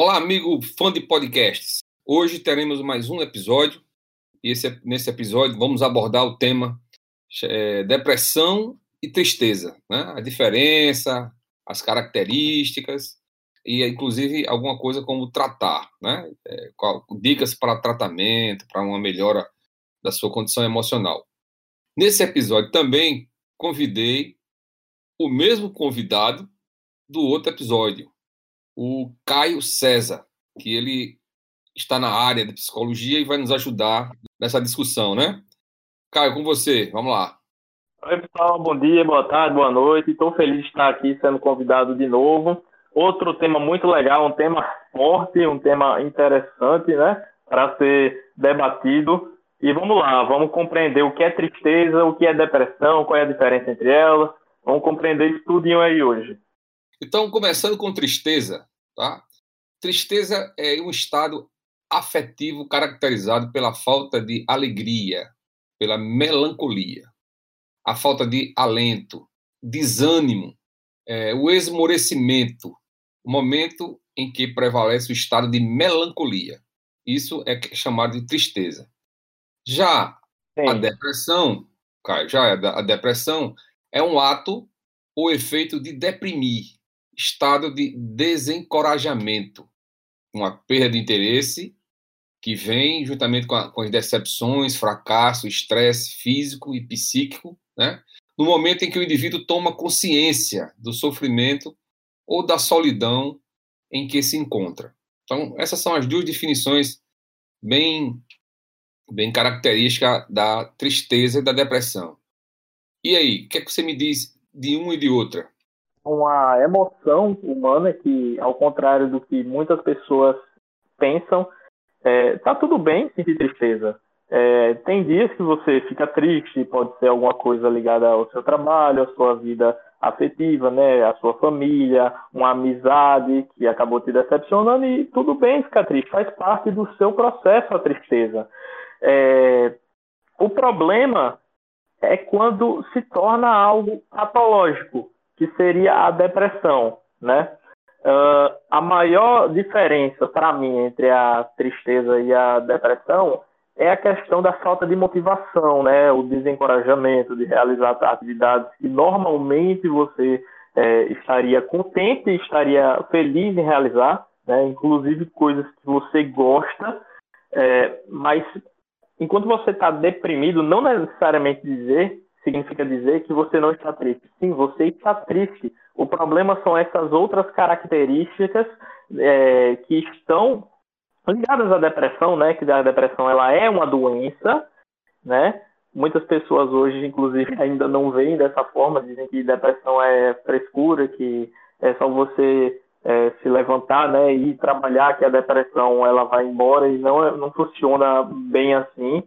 Olá, amigo fã de podcasts. Hoje teremos mais um episódio e esse, nesse episódio vamos abordar o tema é, depressão e tristeza, né? A diferença, as características e inclusive alguma coisa como tratar, né? É, qual, dicas para tratamento, para uma melhora da sua condição emocional. Nesse episódio também convidei o mesmo convidado do outro episódio, o Caio César, que ele está na área de psicologia e vai nos ajudar nessa discussão, né? Caio, com você, vamos lá. Oi, pessoal, bom dia, boa tarde, boa noite. Estou feliz de estar aqui sendo convidado de novo. Outro tema muito legal, um tema forte, um tema interessante, né, para ser debatido. E vamos lá, vamos compreender o que é tristeza, o que é depressão, qual é a diferença entre elas. Vamos compreender isso tudo aí hoje. Então, começando com tristeza, tá? Tristeza é um estado afetivo caracterizado pela falta de alegria, pela melancolia, a falta de alento, desânimo, é, o esmorecimento, o momento em que prevalece o estado de melancolia. Isso é chamado de tristeza. Já Sim. a depressão, Caio, já é a depressão é um ato ou efeito de deprimir, estado de desencorajamento, uma perda de interesse que vem juntamente com, a, com as decepções, fracasso, estresse físico e psíquico, né? no momento em que o indivíduo toma consciência do sofrimento ou da solidão em que se encontra. Então, essas são as duas definições bem, bem características da tristeza e da depressão. E aí, o que, é que você me diz de uma e de outra? Uma emoção humana que, ao contrário do que muitas pessoas pensam, é, tá tudo bem sentir tristeza. É, tem dias que você fica triste, pode ser alguma coisa ligada ao seu trabalho, à sua vida afetiva, né, à sua família, uma amizade que acabou te decepcionando e tudo bem ficar triste, faz parte do seu processo a tristeza. É, o problema é quando se torna algo patológico, que seria a depressão, né? Uh, a maior diferença para mim entre a tristeza e a depressão é a questão da falta de motivação, né? O desencorajamento de realizar atividades que normalmente você é, estaria contente, estaria feliz em realizar, né? Inclusive coisas que você gosta, é, mas enquanto você está deprimido, não necessariamente dizer significa dizer que você não está triste. Sim, você está triste. O problema são essas outras características é, que estão ligadas à depressão, né? Que a depressão ela é uma doença, né? Muitas pessoas hoje, inclusive, ainda não veem dessa forma, dizem que depressão é frescura, que é só você é, se levantar, né, e trabalhar que a depressão ela vai embora e não não funciona bem assim.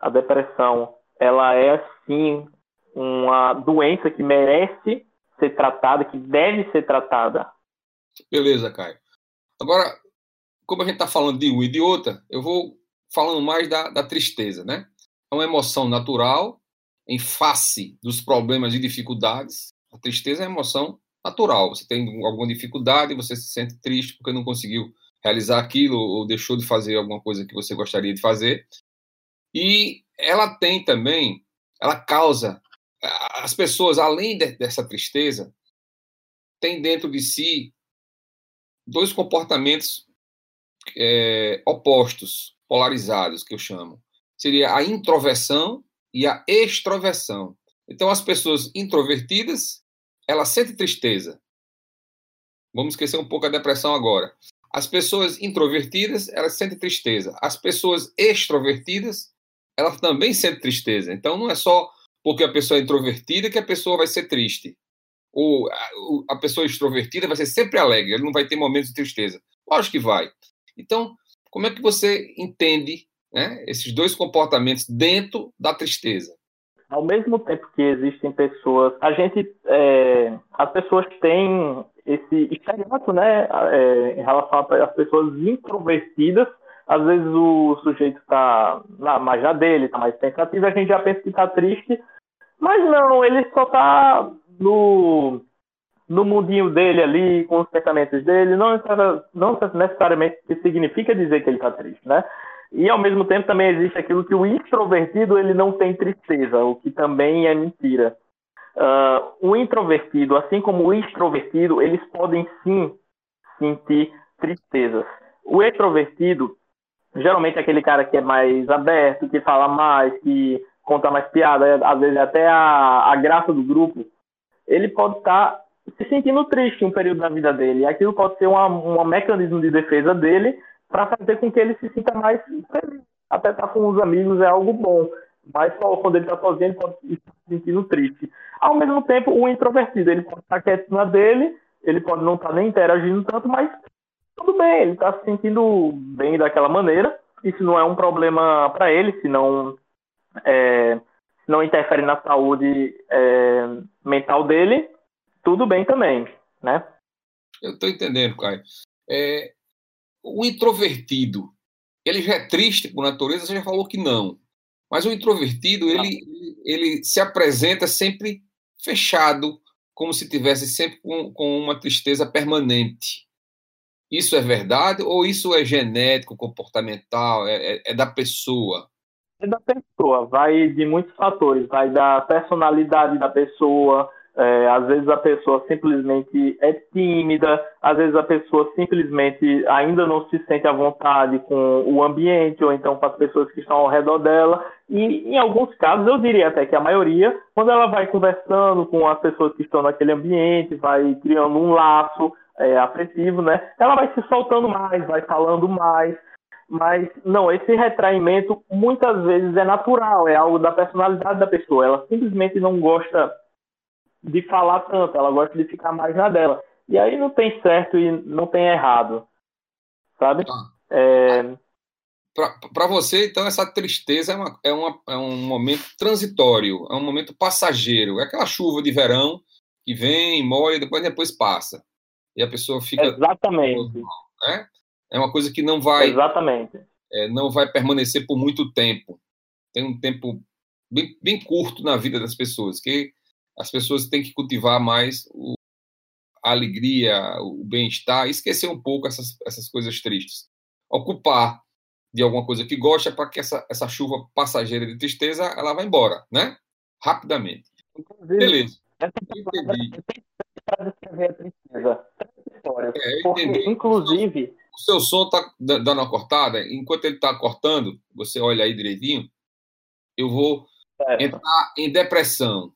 A depressão ela é sim uma doença que merece ser tratada, que deve ser tratada. Beleza, Caio. Agora, como a gente está falando de um e de outra, eu vou falando mais da, da tristeza, né? É uma emoção natural em face dos problemas e dificuldades. A tristeza é uma emoção natural. Você tem alguma dificuldade, você se sente triste porque não conseguiu realizar aquilo ou deixou de fazer alguma coisa que você gostaria de fazer. E ela tem também, ela causa as pessoas, além de, dessa tristeza, têm dentro de si dois comportamentos é, opostos, polarizados, que eu chamo. Seria a introversão e a extroversão. Então, as pessoas introvertidas, elas sentem tristeza. Vamos esquecer um pouco a depressão agora. As pessoas introvertidas, elas sentem tristeza. As pessoas extrovertidas, elas também sentem tristeza. Então, não é só porque a pessoa é introvertida que a pessoa vai ser triste. Ou a, pessoa extrovertida vai ser sempre alegre, ele não vai ter momentos de tristeza. Lógico que vai. Então, como é que você entende né, esses dois comportamentos dentro da tristeza? Ao mesmo tempo que existem pessoas, a gente, é, as pessoas têm esse estereótipo, né, é, em relação às pessoas introvertidas, às vezes o sujeito está mais já dele, está mais pensativo, a gente já pensa que está triste, mas não, ele só tá no. no mundinho dele ali, com os pensamentos dele, não, não necessariamente significa dizer que ele está triste, né? E ao mesmo tempo também existe aquilo que o introvertido ele não tem tristeza, o que também é mentira. Uh, o introvertido, assim como o extrovertido, eles podem sim sentir tristezas. O extrovertido, geralmente é aquele cara que é mais aberto, que fala mais, que conta mais piada, às vezes até a, a graça do grupo, ele pode estar tá se sentindo triste um período da vida dele. Aquilo pode ser um mecanismo de defesa dele para fazer com que ele se sinta mais feliz. Até estar tá com os amigos é algo bom. Mas quando ele está sozinho, ele pode se sentindo triste. Ao mesmo tempo, o introvertido, ele pode estar quieto na dele, ele pode não estar tá nem interagindo tanto, mas tudo bem, ele está se sentindo bem daquela maneira. Isso não é um problema para ele, se não, é, não interfere na saúde é, mental dele, tudo bem também, né? Eu estou entendendo, Caio. É, o introvertido, ele já é triste por natureza, você já falou que não. Mas o introvertido, ele, ele se apresenta sempre fechado, como se tivesse sempre com, com uma tristeza permanente. Isso é verdade ou isso é genético, comportamental, é, é, é da pessoa? É da pessoa, vai de muitos fatores, vai da personalidade da pessoa, é, às vezes a pessoa simplesmente é tímida, às vezes a pessoa simplesmente ainda não se sente à vontade com o ambiente ou então com as pessoas que estão ao redor dela. E em alguns casos, eu diria até que a maioria, quando ela vai conversando com as pessoas que estão naquele ambiente, vai criando um laço é, afetivo, né? Ela vai se soltando mais, vai falando mais. Mas não, esse retraimento muitas vezes é natural, é algo da personalidade da pessoa. Ela simplesmente não gosta de falar tanto, ela gosta de ficar mais na dela. E aí não tem certo e não tem errado, sabe? Ah. É... Para você, então, essa tristeza é, uma, é, uma, é um momento transitório, é um momento passageiro. É aquela chuva de verão que vem, molha, depois depois passa. E a pessoa fica. Exatamente. Né? É uma coisa que não vai. Exatamente. É, não vai permanecer por muito tempo. Tem um tempo bem, bem curto na vida das pessoas, que as pessoas têm que cultivar mais o, a alegria, o bem-estar, esquecer um pouco essas, essas coisas tristes. Ocupar de alguma coisa que gosta para que essa, essa chuva passageira de tristeza ela vá embora, né? Rapidamente. Beleza. entendi. Para descrever a tristeza. É, Porque, inclusive. O seu som está dando uma cortada. Enquanto ele está cortando, você olha aí direitinho. Eu vou certo. entrar em depressão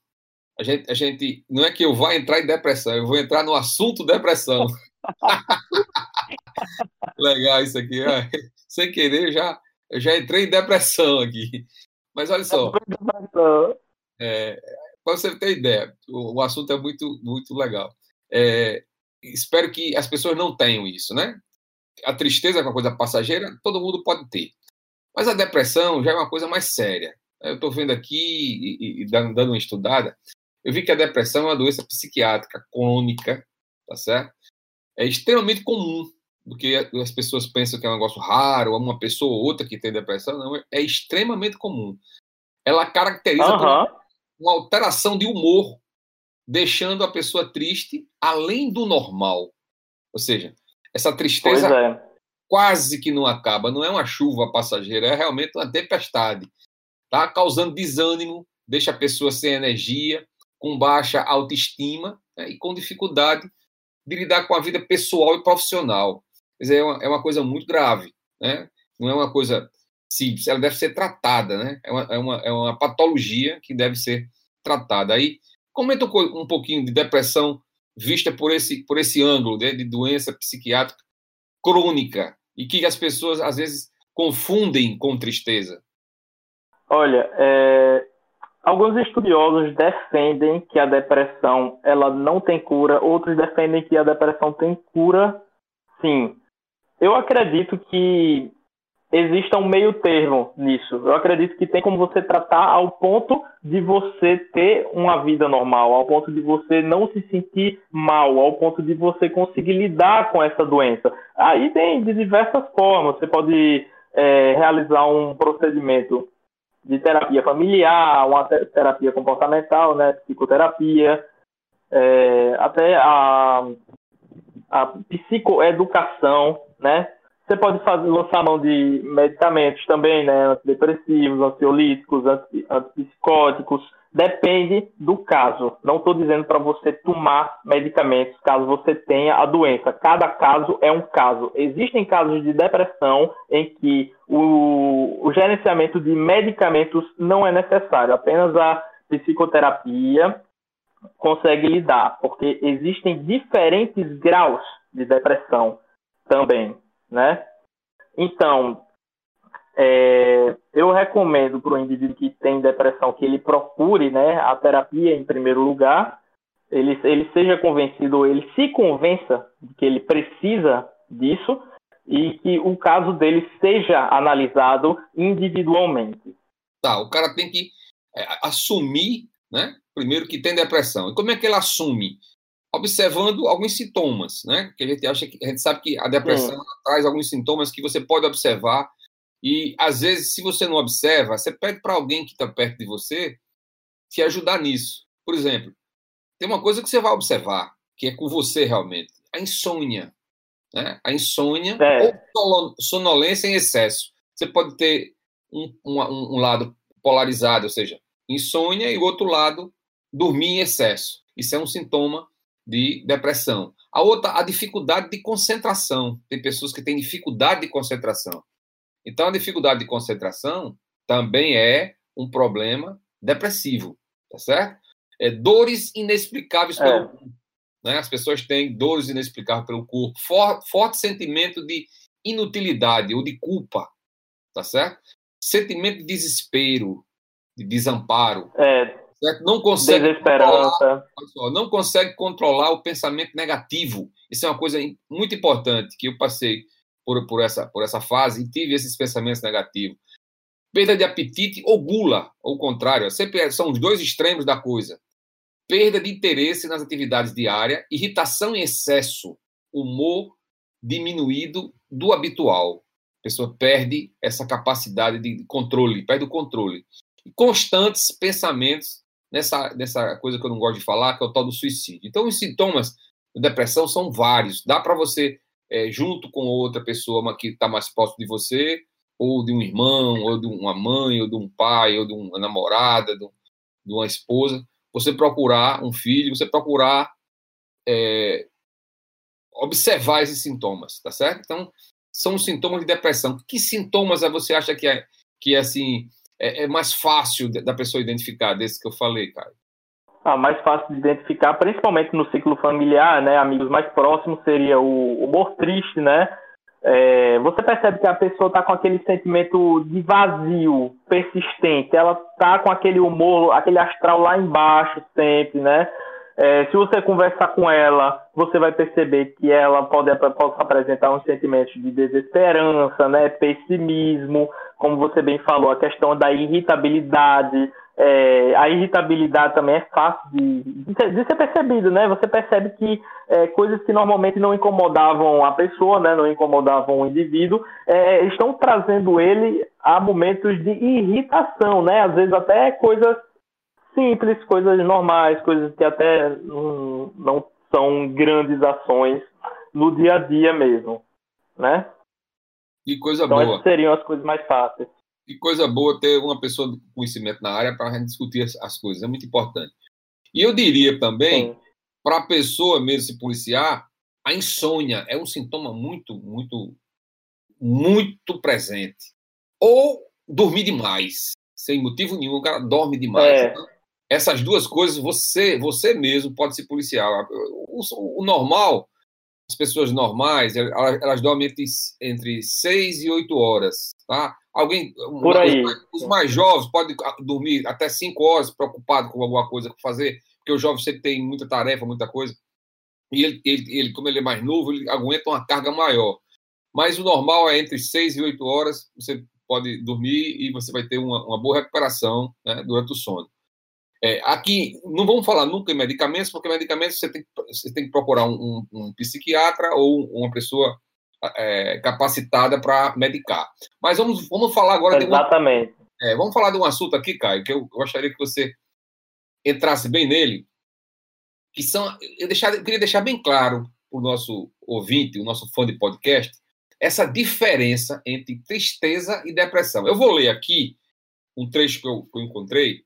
a gente, a gente não é que eu vá entrar em depressão, eu vou entrar no assunto depressão. Legal isso aqui. É. Sem querer, já, eu já entrei em depressão aqui. Mas olha só. É, para você ter ideia, o, o, assunto é muito, muito legal. É, espero que as pessoas não tenham isso, né? A tristeza é uma coisa passageira, todo mundo pode ter. Mas a depressão já é uma coisa mais séria. Eu estou vendo aqui e, e, dando, uma estudada. Eu vi que a depressão é uma doença psiquiátrica crônica, tá certo? É extremamente comum, porque as pessoas pensam que é um negócio raro, uma pessoa ou outra que tem depressão, não, é extremamente comum. Ela caracteriza uhum. Uma alteração de humor, deixando a pessoa triste além do normal. Ou seja, essa tristeza é. quase que não acaba, não é uma chuva passageira, é realmente uma tempestade. Tá causando desânimo, deixa a pessoa sem energia, com baixa autoestima né, e com dificuldade de lidar com a vida pessoal e profissional. Quer dizer, é uma, é uma coisa muito grave, né? não é uma coisa simples, ela deve ser tratada, né? é, uma, é, uma, é uma patologia que deve ser tratada. Aí, comenta um, um pouquinho de depressão vista por esse, por esse ângulo né, de doença psiquiátrica crônica e que as pessoas às vezes confundem com tristeza. Olha, é, Alguns estudiosos defendem que a depressão ela não tem cura, outros defendem que a depressão tem cura, sim. Eu acredito que exista um meio termo nisso. Eu acredito que tem como você tratar ao ponto de você ter uma vida normal, ao ponto de você não se sentir mal, ao ponto de você conseguir lidar com essa doença. Aí tem de diversas formas. Você pode é, realizar um procedimento de terapia familiar, uma terapia comportamental, né, psicoterapia. é, até a, a psicoeducação, né? Você pode fazer, lançar mão de medicamentos também, né? Antidepressivos, ansiolíticos, antipsicóticos. Depende do caso. Não estou dizendo para você tomar medicamentos caso você tenha a doença. Cada caso é um caso. Existem casos de depressão em que o, o gerenciamento de medicamentos não é necessário. Apenas a psicoterapia consegue lidar, porque existem diferentes graus de depressão também né? Então, é, eu recomendo para o indivíduo que tem depressão que ele procure né, a terapia em primeiro lugar, ele, ele seja convencido, ele se convença de que ele precisa disso e que o caso dele seja analisado individualmente. Tá, o cara tem que é, assumir, né? Primeiro que tem depressão. E como é que ele assume? Observando alguns sintomas, né? Que a gente acha que a gente sabe que a depressão traz alguns sintomas que você pode observar e às vezes se você não observa, você pede para alguém que está perto de você te ajudar nisso. Por exemplo, tem uma coisa que você vai observar que é com você realmente, a insônia, né? A insônia é. ou sonolência em excesso. Você pode ter um, um, um lado polarizado, ou seja, insônia e o outro lado dormir em excesso. Isso é um sintoma de depressão. A outra, a dificuldade de concentração. Tem pessoas que têm dificuldade de concentração. Então, a dificuldade de concentração também é um problema depressivo, tá certo? É, dores inexplicáveis é. pelo corpo. Né? As pessoas têm dores inexplicáveis pelo corpo, For, forte sentimento de inutilidade ou de culpa, tá certo? Sentimento de desespero, de desamparo. É, certo? Não consegue Desesperança. Controlar, não consegue controlar o pensamento negativo. Isso é uma coisa muito importante que eu passei por, por, essa, por essa fase e tive esses pensamentos negativos. Perda de apetite ou gula, ou contrário, sempre são os dois extremos da coisa. Perda de interesse nas atividades diárias, irritação em excesso, humor diminuído do habitual. A pessoa perde essa capacidade de controle, perde o controle. constantes pensamentos nessa, nessa coisa que eu não gosto de falar, que é o tal do suicídio. Então, os sintomas de depressão são vários. Dá para você, é, junto com outra pessoa que está mais próximo de você, ou de um irmão, ou de uma mãe, ou de um pai, ou de uma namorada, de, uma esposa, você procurar um filho, você procurar é, observar esses sintomas, tá certo? Então, são sintomas de depressão. Que sintomas você acha que é, que é assim, é, é mais fácil da pessoa identificar desse que eu falei, cara? Ah, mais fácil de identificar, principalmente no ciclo familiar, né? Amigos mais próximos seria o humor triste, né? É, você percebe que a pessoa está com aquele sentimento de vazio persistente, ela está com aquele humor, aquele astral lá embaixo sempre, né? É, se você conversar com ela, você vai perceber que ela pode, pode apresentar uns sentimentos de desesperança, né, pessimismo, como você bem falou, a questão da irritabilidade. É, a irritabilidade também é fácil de, de, ser, percebido, né? Você percebe que é, coisas que normalmente não incomodavam a pessoa, né, não incomodavam o indivíduo, é, estão trazendo ele a momentos de irritação, né? Às vezes até coisas simples, coisas normais, coisas que até não, não são grandes ações no dia a dia mesmo, né? Que coisa então, boa. seriam as coisas mais fáceis. Que coisa boa ter uma pessoa com conhecimento na área para a gente discutir as coisas, é muito importante. E eu diria também, para a pessoa mesmo se policiar, a insônia é um sintoma muito, muito, muito presente. Ou dormir demais, sem motivo nenhum, o cara dorme demais. É. Então, essas duas coisas, você você mesmo pode se policiar. O, o normal, as pessoas normais, elas, elas dormem entre, entre 6 e 8 horas, tá? Alguém, Por aí. Os, mais jovens podem dormir até 5 horas preocupado com alguma coisa para fazer, porque o jovem sempre tem muita tarefa, muita coisa. E ele, ele, ele, como ele é mais novo, ele aguenta uma carga maior. Mas o normal é entre 6 e 8 horas, você pode dormir e você vai ter uma, uma boa recuperação né, durante o sono. É, aqui, não vamos falar nunca em medicamentos, porque medicamentos você tem, você tem que procurar um, um, um psiquiatra ou uma pessoa é, capacitada para medicar. Mas vamos, vamos falar agora Exatamente. de um, é, vamos falar de um assunto aqui, Caio, que eu gostaria que você entrasse bem nele, que são. Eu, deixar, eu queria deixar bem claro para o nosso ouvinte, o nosso fã de podcast, essa diferença entre tristeza e depressão. Eu vou ler aqui um trecho que eu, que eu encontrei,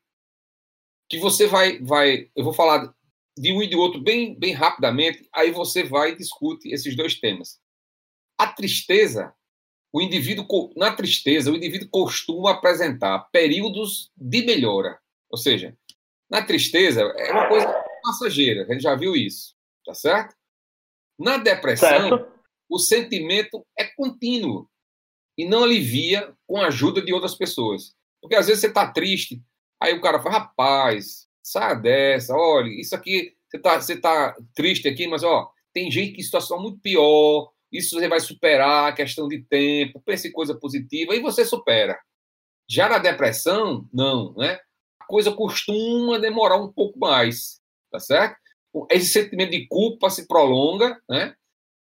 que você vai, vai. Eu vou falar de um e de outro bem, bem rapidamente, aí você vai e discute esses dois temas. A tristeza, o indivíduo, na tristeza, o indivíduo costuma apresentar períodos de melhora. Ou seja, na tristeza é uma coisa passageira, a gente já viu isso, tá certo? Na depressão, certo. o sentimento é contínuo e não alivia com a ajuda de outras pessoas. Porque às vezes você está triste, aí o cara fala, rapaz, Saia dessa, olha, isso aqui, você está você tá triste aqui, mas ó, tem gente que situação muito pior, isso você vai superar, questão de tempo, pense em coisa positiva, e você supera. Já na depressão, não, né? A coisa costuma demorar um pouco mais, tá certo? Esse sentimento de culpa se prolonga, né?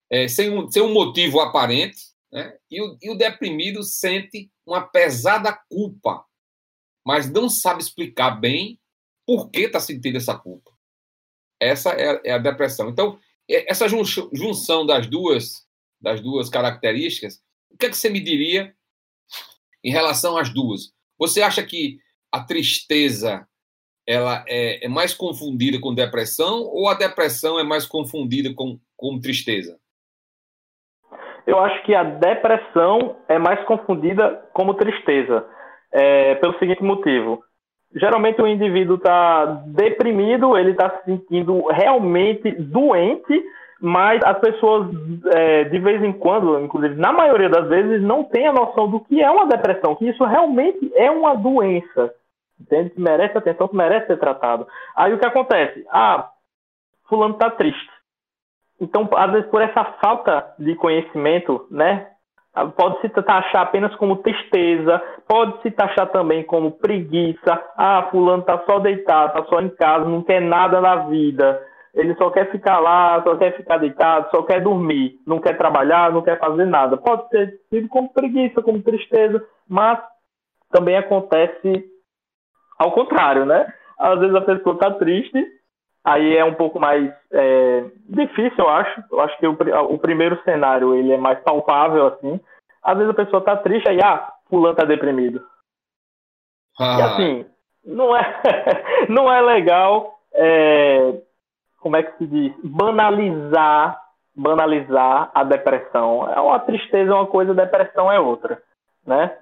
É, sem, um, sem um motivo aparente, né? E o, e o deprimido sente uma pesada culpa, mas não sabe explicar bem por que está sentindo essa culpa. Essa é, é, a depressão. Então, essa junção das duas, das duas características, o que, é que você me diria em relação às duas? Você acha que a tristeza ela é, é mais confundida com depressão ou a depressão é mais confundida com, com tristeza? Eu acho que a depressão é mais confundida como tristeza, é, pelo seguinte motivo geralmente o indivíduo está deprimido, ele está se sentindo realmente doente, mas as pessoas, é, de vez em quando, inclusive na maioria das vezes, não têm a noção do que é uma depressão, que isso realmente é uma doença, entende? Que merece atenção, que merece ser tratado. Aí o que acontece? Ah, fulano está triste. Então, às vezes, por essa falta de conhecimento, né, Pode se taxar apenas como tristeza, pode se taxar também como preguiça. Ah, fulano tá só deitado, tá só em casa, não quer nada na vida. Ele só quer ficar lá, só quer ficar deitado, só quer dormir, não quer trabalhar, não quer fazer nada. Pode ser tido como preguiça, como tristeza, mas também acontece ao contrário, né? Às vezes a pessoa tá triste Aí é um pouco mais é, difícil, eu acho. Eu acho que o, o, primeiro cenário ele é mais palpável, assim. Às vezes a pessoa tá triste, aí, ah, fulano tá deprimido. Ah. E assim, não é, não é legal, é, como é que se diz, banalizar, banalizar a depressão. É uma tristeza é uma coisa, depressão é outra, né?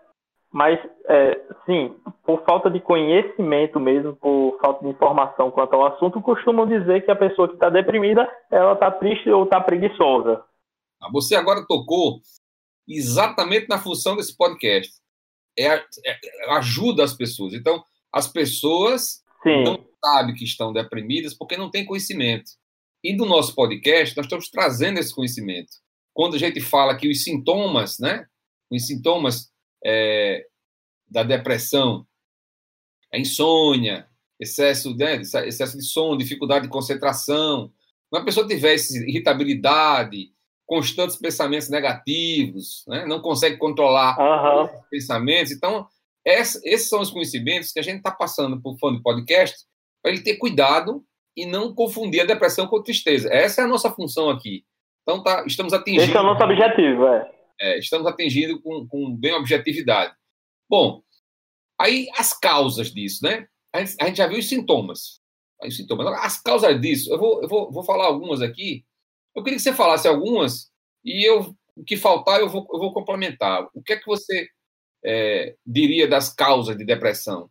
Mas, é, sim, por falta de conhecimento mesmo, por falta de informação quanto ao assunto, costumam dizer que a pessoa que está deprimida, ela está triste ou está preguiçosa. Ah, você agora tocou exatamente na função desse podcast. É, é, ajuda as pessoas. Então, as pessoas sim. não sabem que estão deprimidas porque não têm conhecimento. E do nosso podcast, nós estamos trazendo esse conhecimento. Quando a gente fala que os sintomas, né? Os sintomas é, da depressão, a insônia, excesso, né, excesso de sono, dificuldade de concentração. Uma pessoa tivesse irritabilidade, constantes pensamentos negativos, né, não consegue controlar uhum. os pensamentos. Então, esses são os conhecimentos que a gente está passando por fã de podcast para ele ter cuidado e não confundir a depressão com a tristeza. Essa é a nossa função aqui. Então, tá, estamos atingindo. Esse é o nosso objetivo, é é, estamos atingindo com, com bem objetividade. Bom, aí as causas disso, né? A gente, a gente já viu os sintomas. Os sintomas. As causas disso, eu vou, eu vou, vou falar algumas aqui. Eu queria que você falasse algumas e eu, o que faltar eu vou, eu vou complementar. O que é que você é, diria das causas de depressão?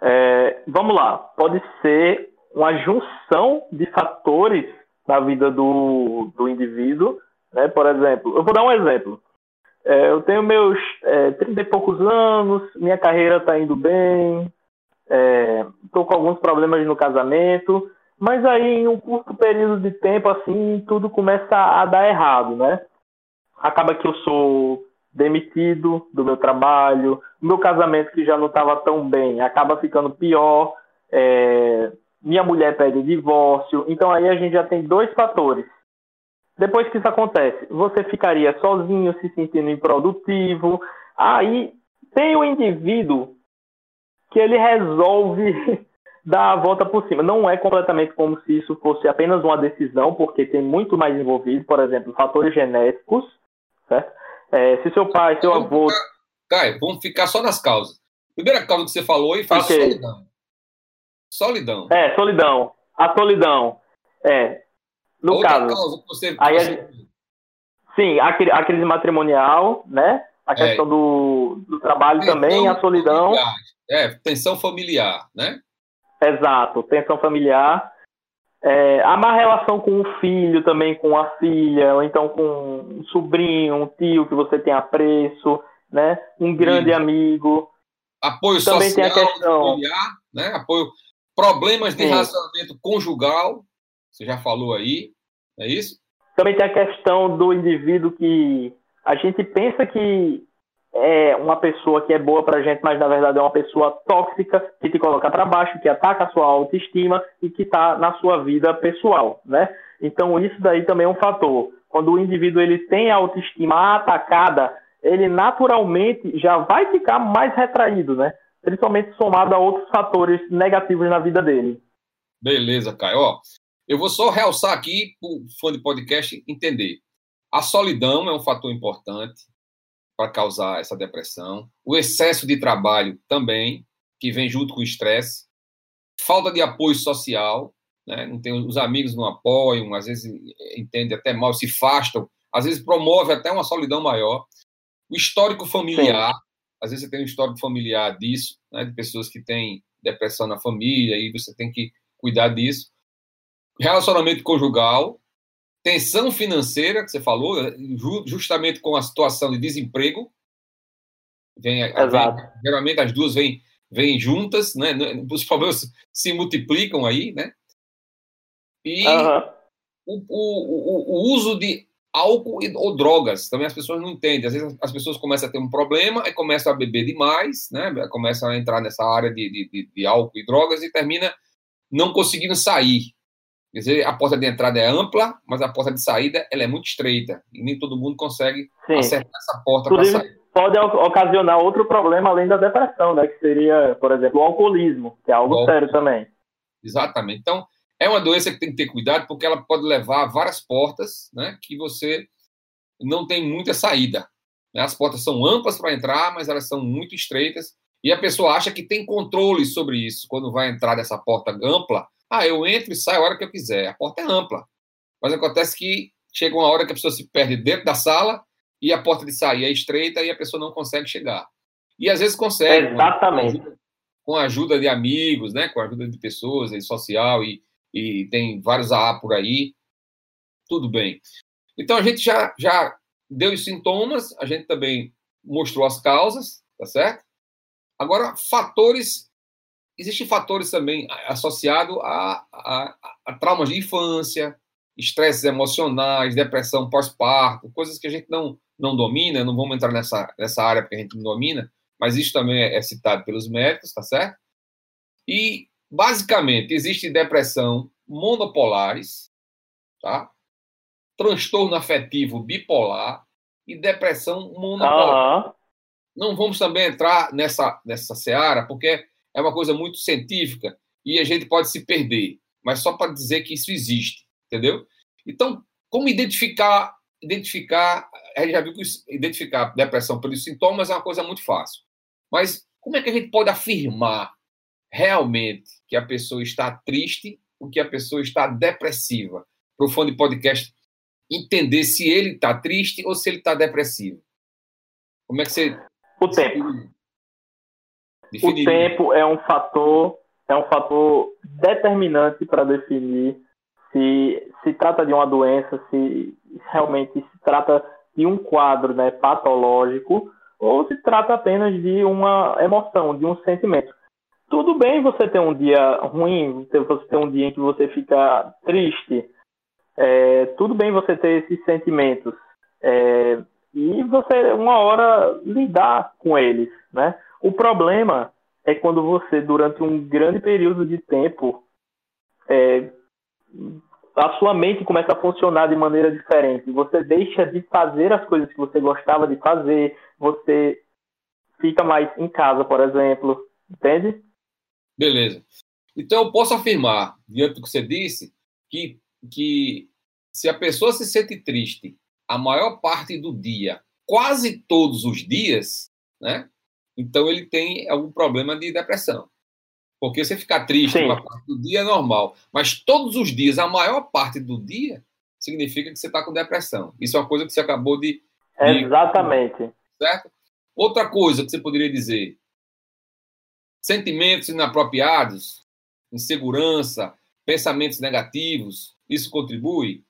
É, vamos lá. Pode ser uma junção de fatores na vida do, do indivíduo. Né? Por exemplo, eu vou dar um exemplo. É, eu tenho meus é, 30 e poucos anos, minha carreira está indo bem, estou é, com alguns problemas no casamento, mas aí em um curto período de tempo, assim, tudo começa a dar errado, né? Acaba que eu sou demitido do meu trabalho, meu casamento que já não estava tão bem acaba ficando pior, é, minha mulher pede divórcio, então aí a gente já tem dois fatores depois que isso acontece, você ficaria sozinho, se sentindo improdutivo. Aí tem o indivíduo que ele resolve dar a volta por cima. Não é completamente como se isso fosse apenas uma decisão, porque tem muito mais envolvido, por exemplo, fatores genéticos, certo? É, se seu pai, seu vamos avô. Ficar, Caio, vamos ficar só nas causas. Primeira causa que você falou aí foi okay. solidão. Solidão. É, solidão. A solidão. É. No Outra caso. Causa que você, aí você... Sim, a, a crise matrimonial, né? A é. questão é. do, do trabalho tensão também, a solidão. Familiar. É, tensão familiar, né? Exato, tensão familiar. É, a má relação com o filho também, com a filha, ou então com um sobrinho, um tio que você tem apreço, né? Um grande Isso. amigo. Apoio também social, tem a questão... familiar, né? Apoio, problemas de Sim. relacionamento conjugal, você já falou aí, é isso? Também tem a questão do indivíduo que a gente pensa que é uma pessoa que é boa pra gente, mas na verdade é uma pessoa tóxica, que te coloca para baixo, que ataca a sua autoestima e que está na sua vida pessoal, né? Então isso daí também é um fator. Quando o indivíduo ele tem a autoestima atacada, ele naturalmente já vai ficar mais retraído, né? Principalmente somado a outros fatores negativos na vida dele. Beleza, Caio. Ó, eu vou só realçar aqui para o fã de podcast entender. A solidão é um fator importante para causar essa depressão. O excesso de trabalho também, que vem junto com o estresse. Falta de apoio social, né? não tem, os amigos não apoiam, às vezes entende até mal, se afastam, às vezes promove até uma solidão maior. O histórico familiar, Sim. às vezes você tem um histórico familiar disso, né? de pessoas que têm depressão na família, e você tem que cuidar disso. Relacionamento conjugal, tensão financeira, que você falou, né, justamente com a situação de desemprego. Vem, Exato. Vem, geralmente as duas vêm, vêm juntas, né? Os problemas se multiplicam aí, né? E uhum. o, o, o, uso de álcool ou drogas, também as pessoas não entendem. Às vezes as pessoas começam a ter um problema e começam a beber demais, né? Começam a entrar nessa área de, de, de álcool e drogas e termina não conseguindo sair. Quer dizer, a porta de entrada é ampla, mas a porta de saída ela é muito estreita. E nem todo mundo consegue Sim. acertar essa porta para sair. Pode ocasionar outro problema além da depressão, né? Que seria, por exemplo, o alcoolismo, que é algo Bom, sério também. Exatamente. Então, é uma doença que tem que ter cuidado, porque ela pode levar a várias portas, né? Que você não tem muita saída. Né? As portas são amplas para entrar, mas elas são muito estreitas. E a pessoa acha que tem controle sobre isso quando vai entrar nessa porta ampla ah, eu entro e saio a hora que eu quiser. A porta é ampla. Mas acontece que chega uma hora que a pessoa se perde dentro da sala e a porta de sair é estreita e a pessoa não consegue chegar. E às vezes consegue. Exatamente. Com a ajuda de amigos, né? com a ajuda de pessoas, e social, e, e tem vários AA por aí. Tudo bem. Então a gente já, já deu os sintomas, a gente também mostrou as causas, tá certo? Agora, fatores existem fatores também associados a, a, a, traumas de infância, estresses emocionais, depressão pós-parto, coisas que a gente não, não domina, não vamos entrar nessa, nessa área porque a gente não domina, mas isso também é, é citado pelos médicos, tá certo? E, basicamente, existe depressão monopolares, tá? transtorno afetivo bipolar e depressão monopolar. Uhum. Não vamos também entrar nessa, nessa seara, porque é uma coisa muito científica e a gente pode se perder, mas só para dizer que isso existe, entendeu? Então, como identificar, identificar, a gente já viu que identificar depressão pelos sintomas é uma coisa muito fácil. Mas como é que a gente pode afirmar realmente que a pessoa está triste ou que a pessoa está depressiva? Para o fã de podcast entender se ele está triste ou se ele está depressivo. Como é que você. O tempo. O tempo é um fator é um fator determinante para definir se se trata de uma doença, se realmente se trata de um quadro né, patológico ou se trata apenas de uma emoção, de um sentimento. Tudo bem você ter um dia ruim, você ter um dia em que você fica triste, é, tudo bem você ter esses sentimentos é, e você uma hora lidar com eles, né? O problema é quando você, durante um grande período de tempo, é, a sua mente começa a funcionar de maneira diferente. Você deixa de fazer as coisas que você gostava de fazer, você fica mais em casa, por exemplo. Entende? Beleza. Então, eu posso afirmar, diante do que você disse, que, que se a pessoa se sente triste a maior parte do dia, quase todos os dias, né? Então, ele tem algum problema de depressão. Porque você ficar triste Sim. uma parte do dia é normal, mas todos os dias, a maior parte do dia, significa que você está com depressão. Isso é uma coisa que você acabou de. de Exatamente. Certo? Outra coisa que você poderia dizer: sentimentos inapropriados, insegurança, pensamentos negativos, isso contribui?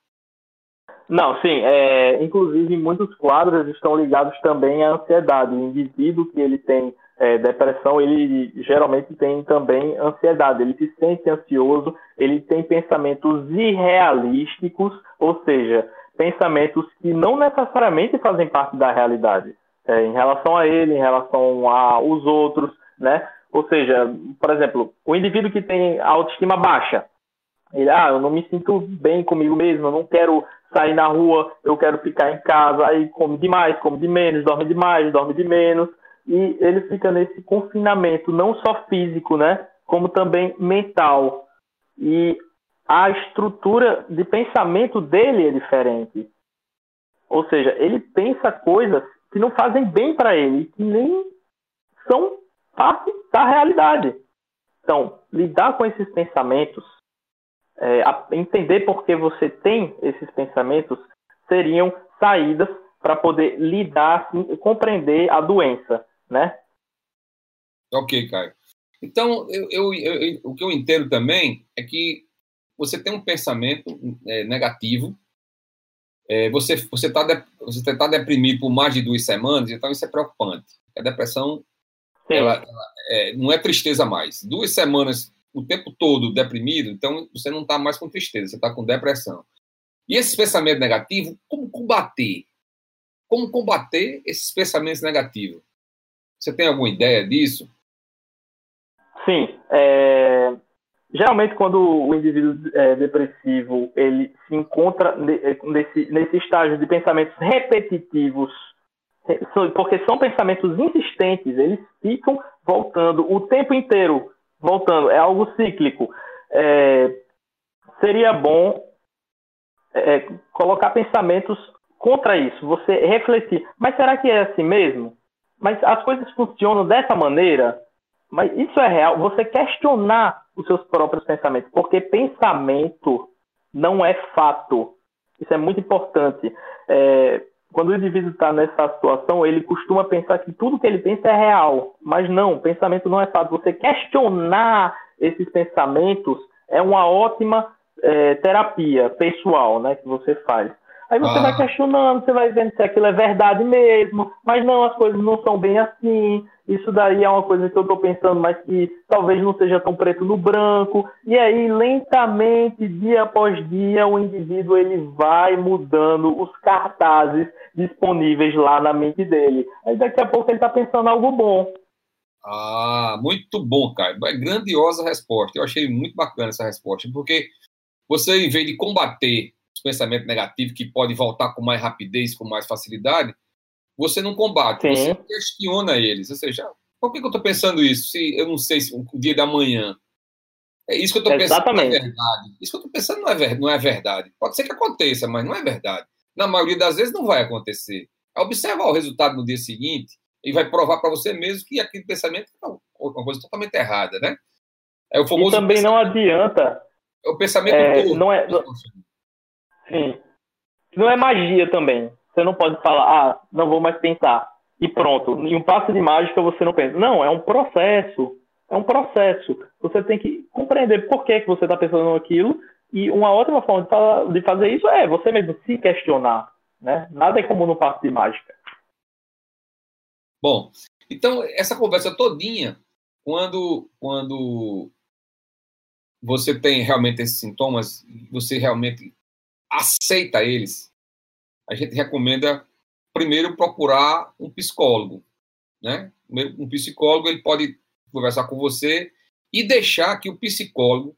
Não, sim. É, inclusive, muitos quadros estão ligados também à ansiedade. O indivíduo que ele tem é, depressão, ele geralmente tem também ansiedade. Ele se sente ansioso, ele tem pensamentos irrealísticos, ou seja, pensamentos que não necessariamente fazem parte da realidade. É, em relação a ele, em relação aos outros, né? Ou seja, por exemplo, o indivíduo que tem autoestima baixa, ele, ah, eu não me sinto bem comigo mesmo, eu não quero sair na rua, eu quero ficar em casa, aí come demais, come de menos, dorme demais, dorme de menos, e ele fica nesse confinamento, não só físico, né, como também mental. E a estrutura de pensamento dele é diferente. Ou seja, ele pensa coisas que não fazem bem para ele, que nem são parte da realidade. Então, lidar com esses pensamentos, é, entender por que você tem esses pensamentos, seriam saídas para poder lidar, assim, compreender a doença, né? Ok, Caio. Então, eu, eu, eu, o que eu entendo também é que você tem um pensamento é, negativo, é, você você está você tá deprimido por mais de duas semanas, então isso é preocupante. A depressão ela, ela é, não é tristeza mais. Duas semanas, o tempo todo deprimido, então você não está mais com tristeza, você está com depressão. E esse pensamento negativo, como combater? Como combater esses pensamentos negativos? Você tem alguma ideia disso? Sim. É... Geralmente, quando o indivíduo é, depressivo ele se encontra nesse, nesse estágio de pensamentos repetitivos porque são pensamentos insistentes, eles ficam voltando o tempo inteiro, voltando, é algo cíclico. É, seria bom é, colocar pensamentos contra isso, você refletir, mas será que é assim mesmo? Mas as coisas funcionam dessa maneira? Mas isso é real? Você questionar os seus próprios pensamentos, porque pensamento não é fato. Isso é muito importante. É, quando o indivíduo está nessa situação, ele costuma pensar que tudo que ele pensa é real. Mas não, pensamento não é fato. Você questionar esses pensamentos é uma ótima é, terapia pessoal né, que você faz. Aí você ah. vai questionando, você vai vendo se aquilo é verdade mesmo, mas não, as coisas não são bem assim. Isso daí é uma coisa que eu estou pensando, mas que talvez não seja tão preto no branco. E aí, lentamente, dia após dia, o indivíduo ele vai mudando os cartazes disponíveis lá na mente dele. Aí daqui a pouco ele está pensando algo bom. Ah, muito bom, Caio. É grandiosa resposta. Eu achei muito bacana essa resposta, porque você, em vez de combater os pensamentos negativos que podem voltar com mais rapidez, com mais facilidade, você não combate, Sim. você questiona eles. Ou seja, por que, eu estou pensando isso? Se eu não sei se o dia da manhã. É isso que eu estou pensando não é verdade. Isso que eu estou pensando não é, não é verdade. Pode ser que aconteça, mas não é verdade na maioria das vezes não vai acontecer. É observar o resultado no dia seguinte e vai provar para você mesmo que aquele pensamento é uma coisa totalmente errada, né? É o famoso e também não adianta. É o pensamento é, todo. Não é, não, sim. Não é magia também. Você não pode falar, ah, não vou mais pensar. E pronto. Em um passo de mágica você não pensa. Não, é um processo. É um processo. Você tem que compreender por que, que você está pensando naquilo e uma outra forma de, fazer isso é você mesmo se questionar. Né? Nada é como no passo de mágica. Bom, então essa conversa todinha, quando, quando você tem realmente esses sintomas, você realmente aceita eles, a gente recomenda primeiro procurar um psicólogo, né? Um psicólogo ele pode conversar com você e deixar que o psicólogo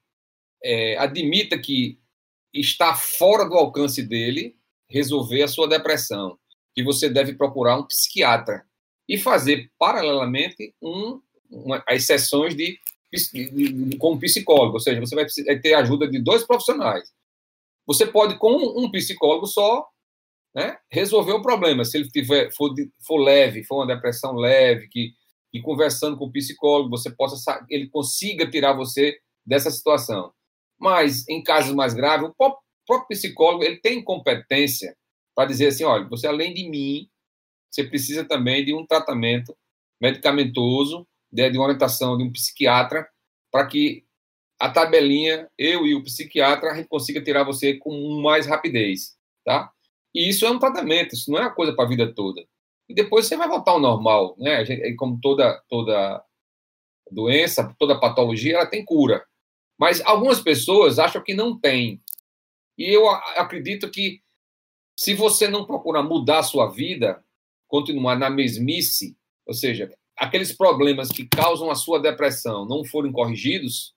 é, admita que está fora do alcance dele resolver a sua depressão, que você deve procurar um psiquiatra e fazer paralelamente um, uma, as sessões de com um psicólogo, ou seja, você vai ter ajuda de dois profissionais. Você pode, com um psicólogo só, né, resolver o problema. Se ele tiver, for, for leve, for uma depressão leve, que, que conversando com o psicólogo, você possa, ele consiga tirar você dessa situação. Mas, em casos mais graves, o próprio psicólogo ele tem competência para dizer assim, olha, você além de mim, você precisa também de um tratamento medicamentoso, de, de uma orientação de um psiquiatra, para que a tabelinha, eu e o psiquiatra, a gente consiga tirar você com mais rapidez, tá? E isso é um tratamento, isso não é uma coisa para a vida toda. E depois você vai voltar ao normal, né? Gente, como toda toda doença, toda patologia, ela tem cura. Mas algumas pessoas acham que não tem. E eu acredito que se você não procurar mudar a sua vida, continuar na mesmice, ou seja, aqueles problemas que causam a sua depressão não forem corrigidos,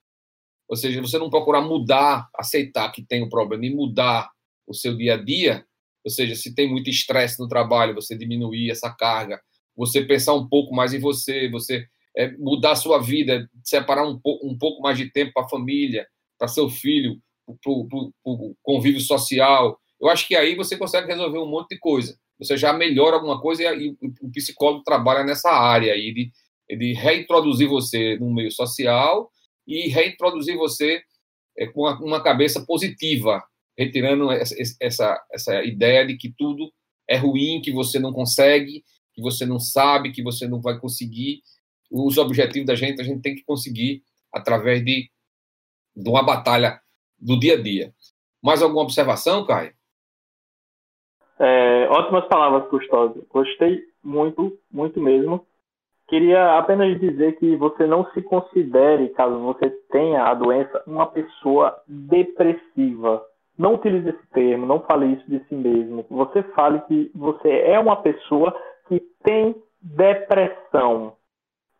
ou seja, você não procurar mudar, aceitar que tem um problema e mudar o seu dia a dia, ou seja, se tem muito estresse no trabalho, você diminuir essa carga, você pensar um pouco mais em você, você é, mudar a sua vida, separar um, po um pouco mais de tempo para a família, para seu filho, para o convívio social. Eu acho que aí você consegue resolver um monte de coisa você já melhora alguma coisa e, o psicólogo trabalha nessa área aí de, de reintroduzir você no meio social e reintroduzir você é, com uma, uma, cabeça positiva, retirando essa, essa, ideia de que tudo é ruim, que você não consegue, que você não sabe, que você não vai conseguir. Os objetivos da gente, a gente tem que conseguir através de, de uma batalha do dia a dia. Mais alguma observação, Caio? É, ótimas palavras, Custódio. Gostei muito, muito mesmo. Queria apenas dizer que você não se considere, caso você tenha a doença, uma pessoa depressiva. Não utilize esse termo, não fale isso de si mesmo. Você fale que você é uma pessoa que tem depressão.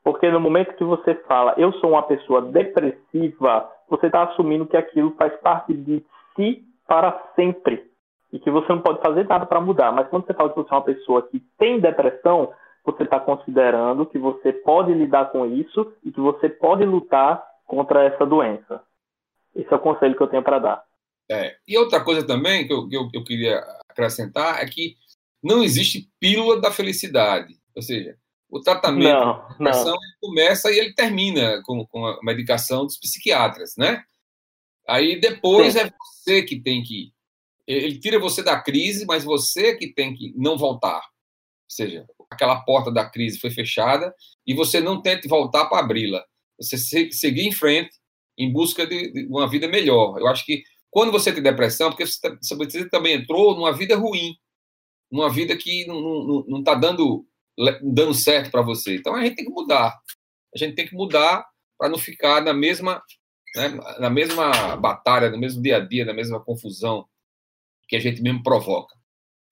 Porque no momento que você fala, eu sou uma pessoa depressiva, você está assumindo que aquilo faz parte de si para sempre e que você não pode fazer nada para mudar. Mas quando você fala que você é uma pessoa que tem depressão, você está considerando que você pode lidar com isso e que você pode lutar contra essa doença. Esse é o conselho que eu tenho para dar. É. E outra coisa também que eu, eu, eu queria acrescentar é que não existe pílula da felicidade. Ou seja, o tratamento não, começa e ele termina com, com a medicação dos psiquiatras, né? Aí depois Sim. é você que tem que ele tira você da crise, mas você que tem que não voltar. Ou seja, aquela porta da crise foi fechada e você não tente voltar para abri-la. Você seguir em frente em busca de, de, uma vida melhor. Eu acho que quando você tem depressão, porque você, tá, também entrou numa vida ruim, numa vida que não está dando, dando certo para você. Então a gente tem que mudar. A gente tem que mudar para não ficar na mesma, né, na mesma batalha, no mesmo dia a dia, na mesma confusão que a gente mesmo provoca.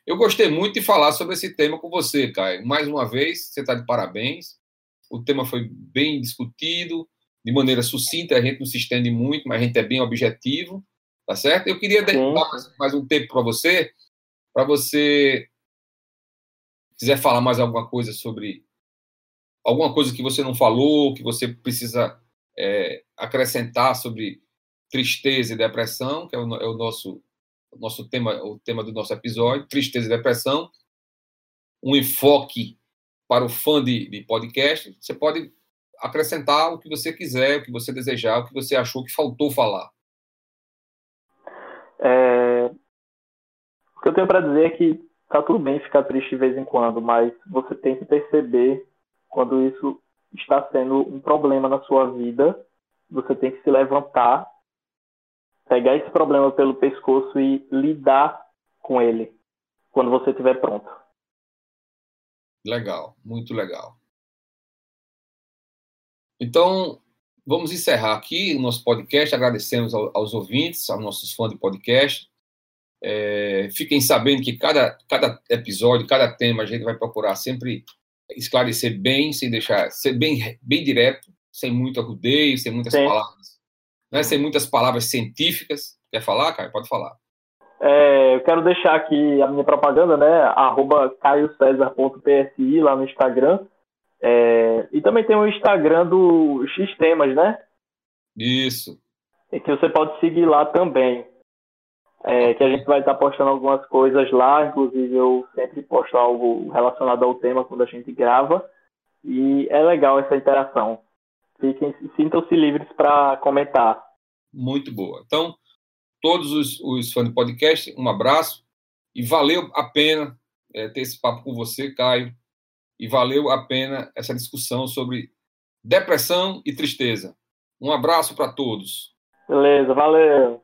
Eu gostei muito de falar sobre esse tema com você, Caio. Mais uma vez, você está de parabéns. O tema foi bem discutido, de maneira sucinta, a gente não se estende muito, mas a gente é bem objetivo, tá certo? Eu queria dar mais um tempo para você, para você quiser falar mais alguma coisa sobre alguma coisa que você não falou, que você precisa é, acrescentar sobre tristeza e depressão, que é o, é o nosso o nosso tema, o tema do nosso episódio, tristeza e depressão, um enfoque para o fã de, de podcast. Você pode acrescentar o que você quiser, o que você desejar, o que você achou que faltou falar. É... O que eu tenho para dizer é que tá tudo bem ficar triste de vez em quando, mas você tem que perceber quando isso está sendo um problema na sua vida. Você tem que se levantar pegar esse problema pelo pescoço e lidar com ele quando você estiver pronto. Legal, muito legal. Então, vamos encerrar aqui o nosso podcast. Agradecemos aos ouvintes, aos nossos fãs de podcast. É, fiquem sabendo que cada, cada episódio, cada tema, a gente vai procurar sempre esclarecer bem, sem deixar, ser bem, bem direto, sem muito arrudeio, sem muitas Sim. palavras né, sem muitas palavras científicas. Quer falar, Caio? Pode falar. É, eu quero deixar aqui a minha propaganda, né? Arroba caiocesar.psi lá no Instagram. É, e também tem o Instagram do X Temas, né? Isso. E que você pode seguir lá também. É, que a gente vai estar postando algumas coisas lá, inclusive eu sempre posto algo relacionado ao tema quando a gente grava. E é legal essa interação. Fiquem, sintam-se livres para comentar. Muito boa. Então, todos os, os fãs do podcast, um abraço e valeu a pena é, ter esse papo com você, Caio, e valeu a pena essa discussão sobre depressão e tristeza. Um abraço para todos. Beleza, valeu.